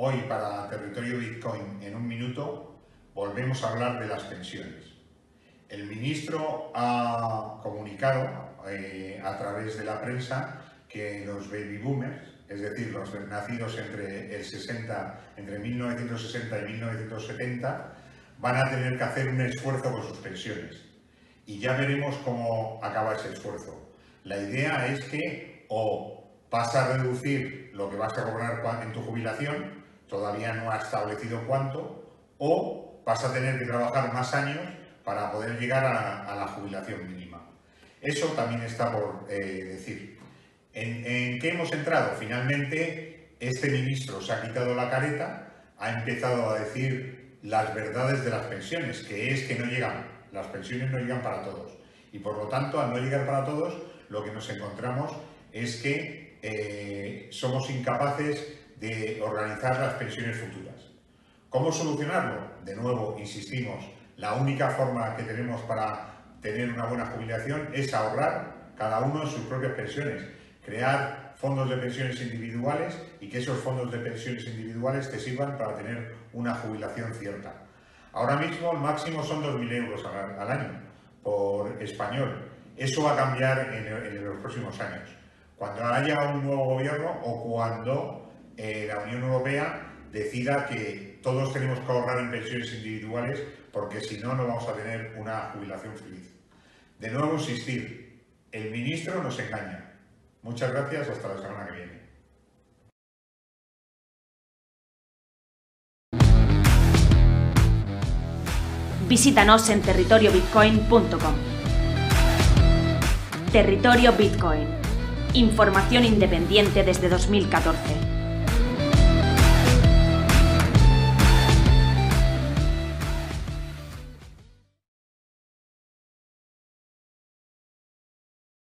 Hoy para Territorio Bitcoin en un minuto volvemos a hablar de las pensiones. El ministro ha comunicado eh, a través de la prensa que los baby boomers, es decir, los nacidos entre, el 60, entre 1960 y 1970, van a tener que hacer un esfuerzo con sus pensiones. Y ya veremos cómo acaba ese esfuerzo. La idea es que o vas a reducir lo que vas a cobrar en tu jubilación todavía no ha establecido cuánto, o vas a tener que trabajar más años para poder llegar a, la jubilación mínima. Eso también está por eh, decir. ¿En, qué hemos entrado? Finalmente, este ministro se ha quitado la careta, ha empezado a decir las verdades de las pensiones, que es que no llegan, las pensiones no llegan para todos. Y por lo tanto, al no llegar para todos, lo que nos encontramos es que eh, somos incapaces de organizar las pensiones futuras. ¿Cómo solucionarlo? De nuevo, insistimos, la única forma que tenemos para tener una buena jubilación es ahorrar cada uno sus propias pensiones, crear fondos de pensiones individuales y que esos fondos de pensiones individuales te sirvan para tener una jubilación cierta. Ahora mismo el máximo son 2.000 euros al, año por español. Eso va a cambiar en, en los próximos años. Cuando haya un nuevo gobierno o cuando eh, la Unión Europea decida que todos tenemos que ahorrar en pensiones individuales porque si no, no vamos a tener una jubilación feliz. De nuevo, insistir, el ministro nos engaña. Muchas gracias, hasta la semana que viene. Visítanos en territoriobitcoin.com. Territorio Bitcoin. Información independiente desde 2014.